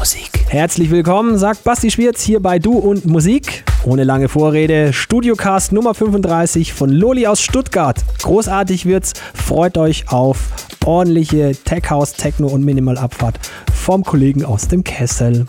Musik. Herzlich willkommen, sagt Basti Schwierz hier bei Du und Musik. Ohne lange Vorrede, Studiocast Nummer 35 von Loli aus Stuttgart. Großartig wird's, freut euch auf ordentliche Tech House, Techno und Minimal Abfahrt vom Kollegen aus dem Kessel.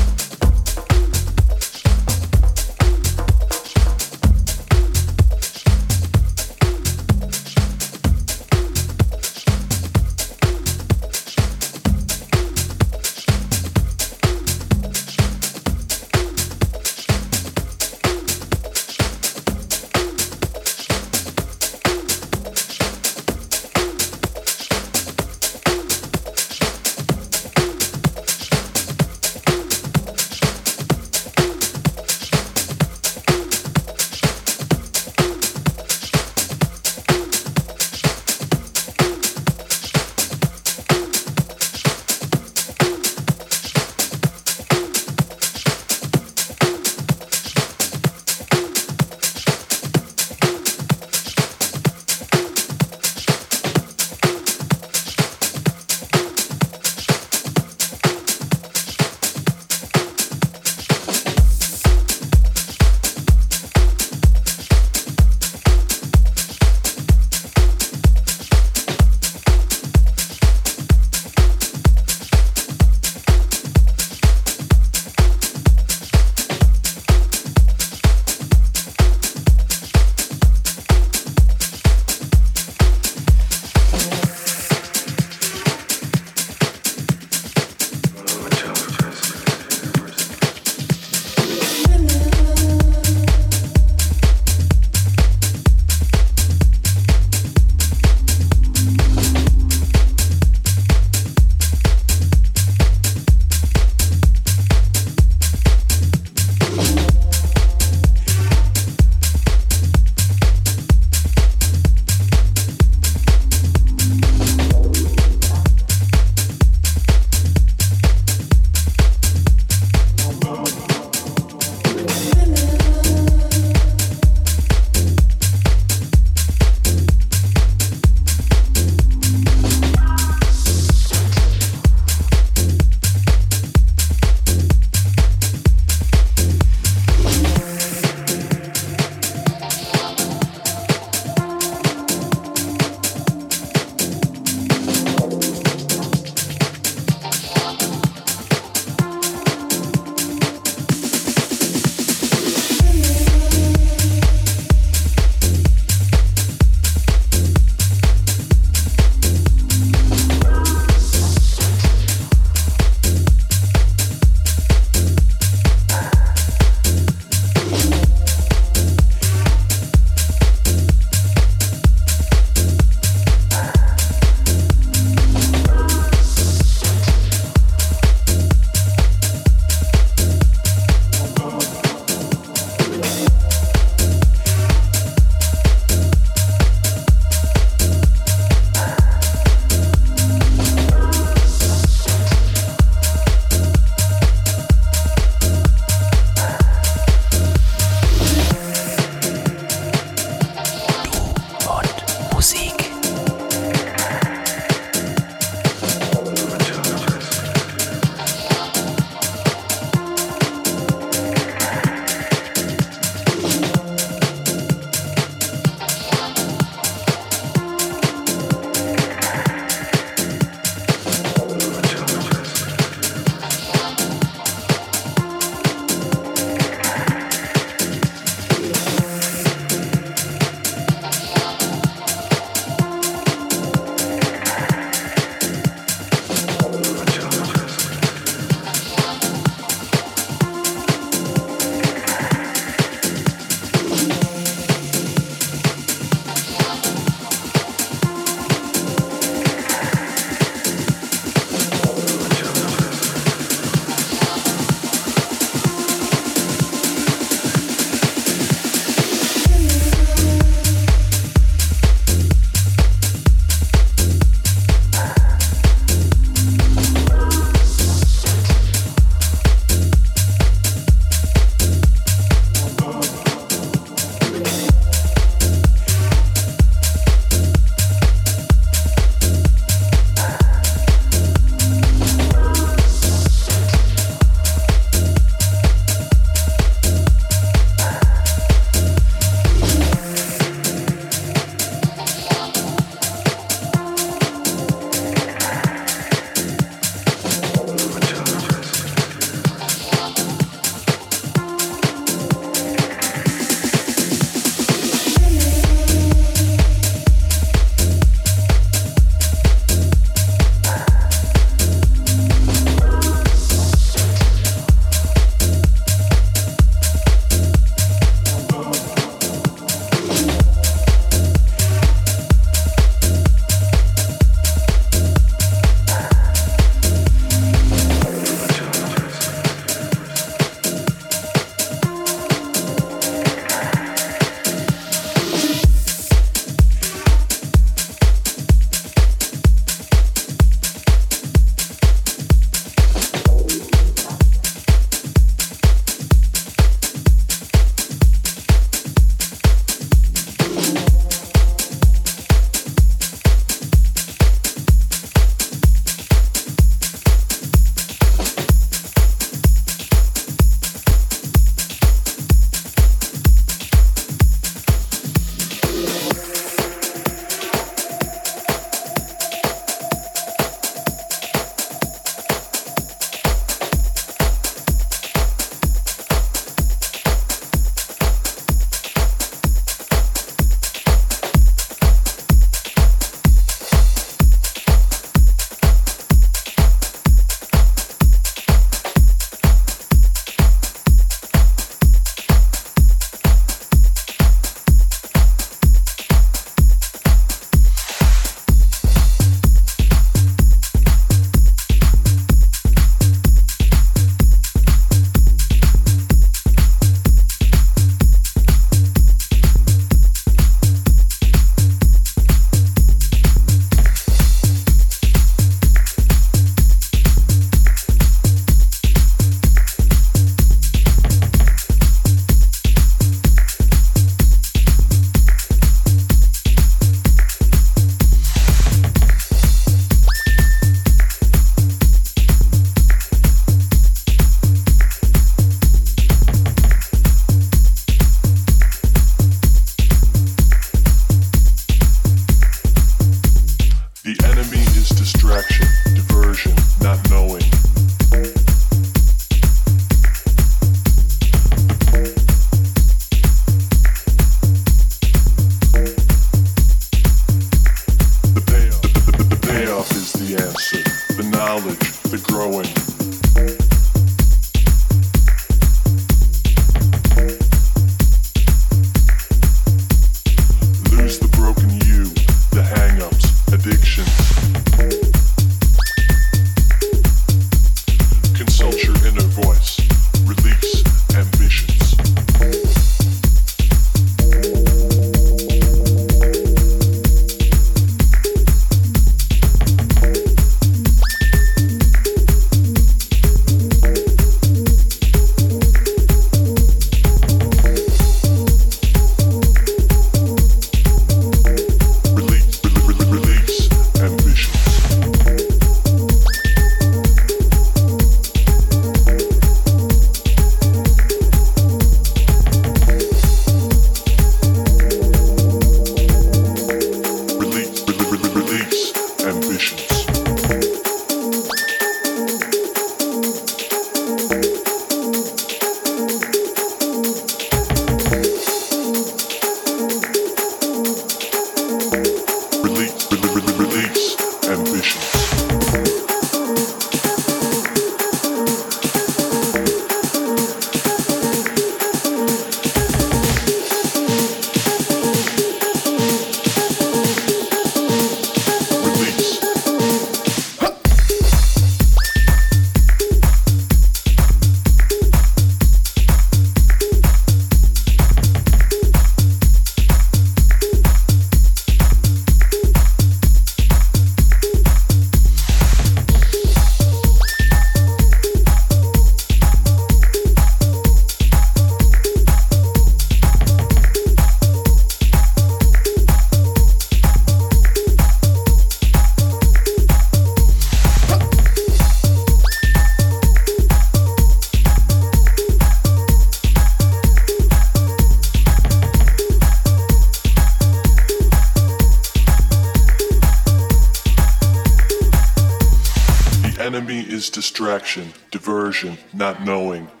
Not knowing.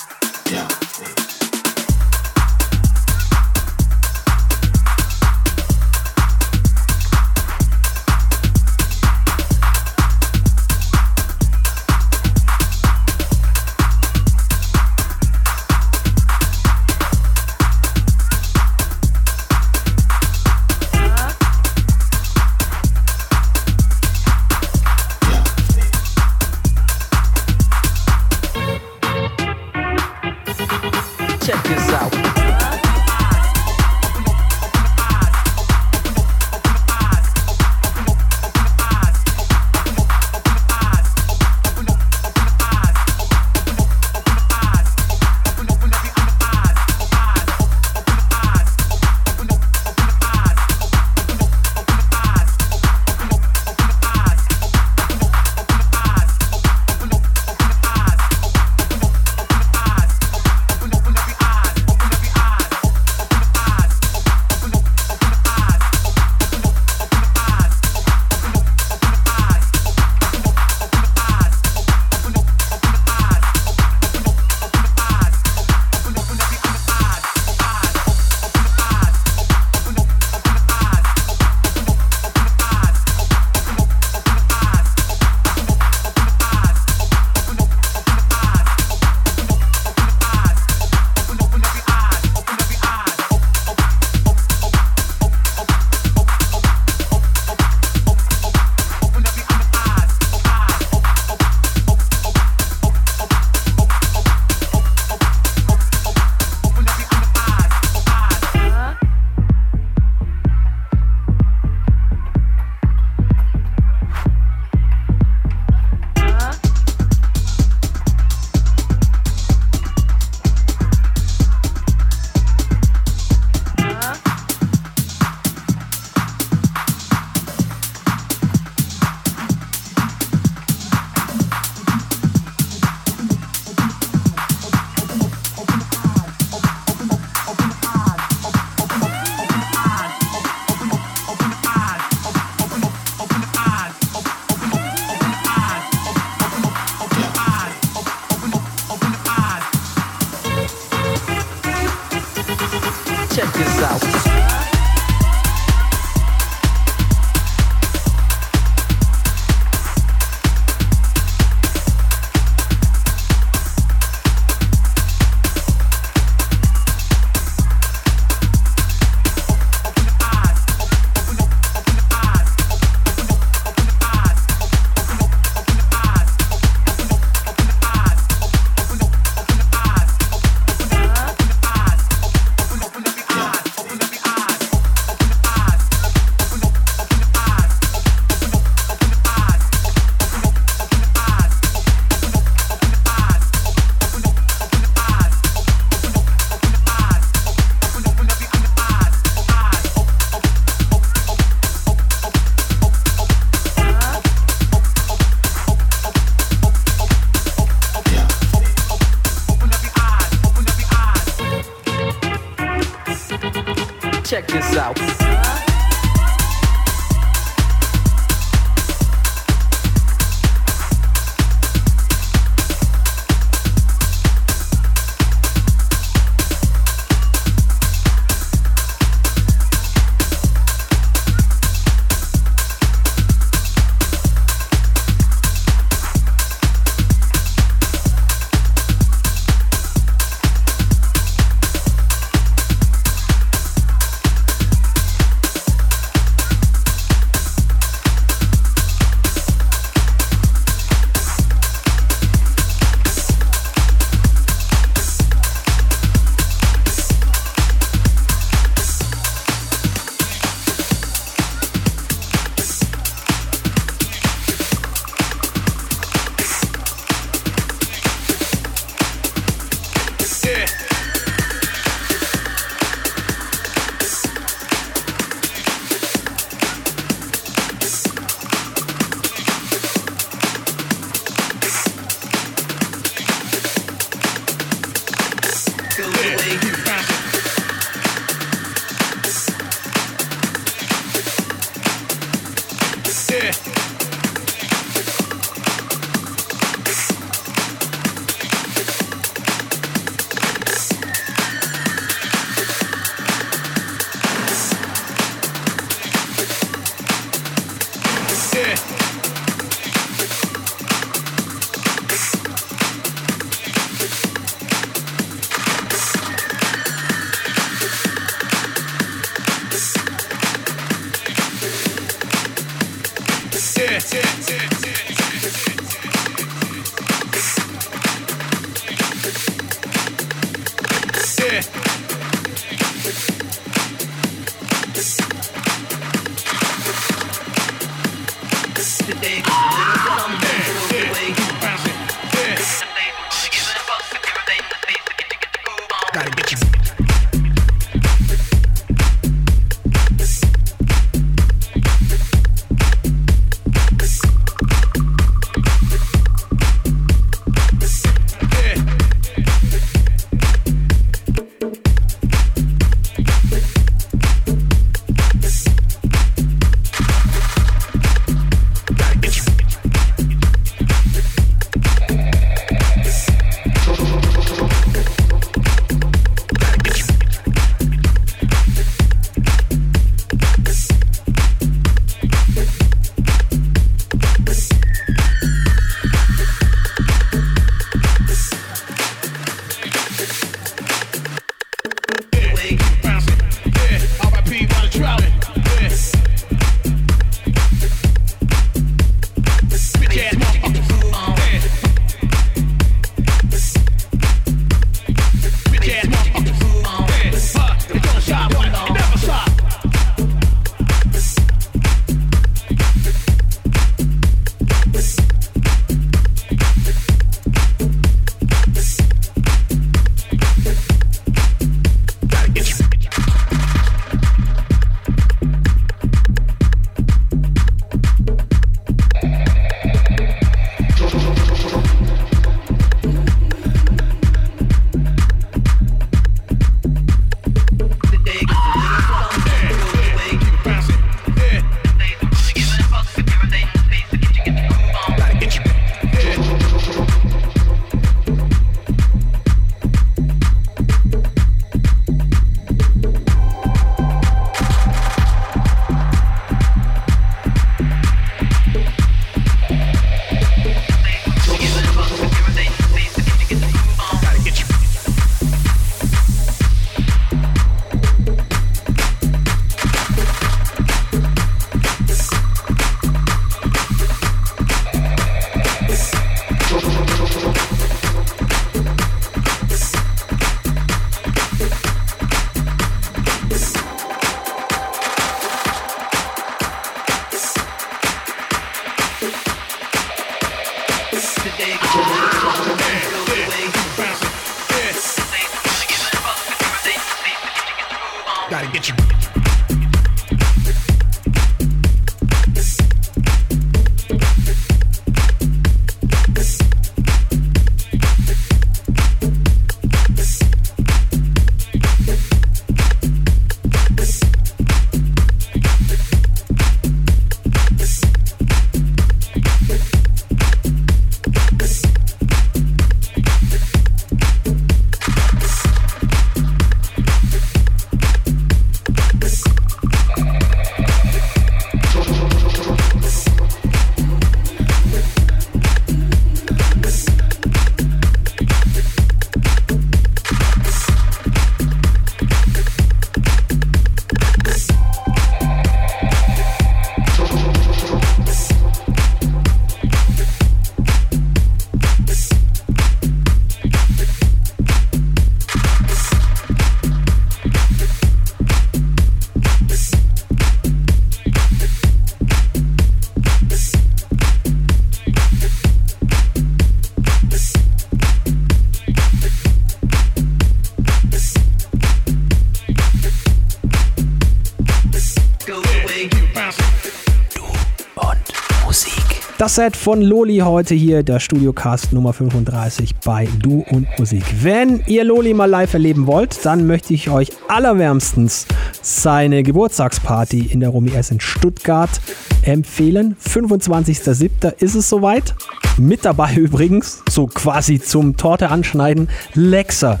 Das Set von Loli heute hier, der Studiocast Nummer 35 bei Du und Musik. Wenn ihr Loli mal live erleben wollt, dann möchte ich euch allerwärmstens seine Geburtstagsparty in der Romy S in Stuttgart empfehlen. 25.07. ist es soweit. Mit dabei übrigens, so quasi zum Torte anschneiden, Lexa.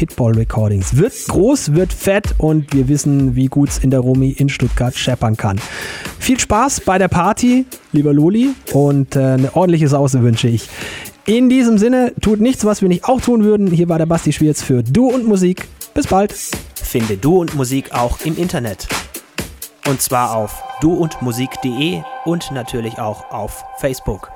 Kidball Recordings. Wird groß, wird fett und wir wissen, wie gut es in der Romy in Stuttgart scheppern kann. Viel Spaß bei der Party, lieber Loli, und äh, eine ordentliche Sause wünsche ich. In diesem Sinne, tut nichts, was wir nicht auch tun würden. Hier war der Basti Schwierz für Du und Musik. Bis bald. Finde Du und Musik auch im Internet. Und zwar auf duundmusik.de und natürlich auch auf Facebook.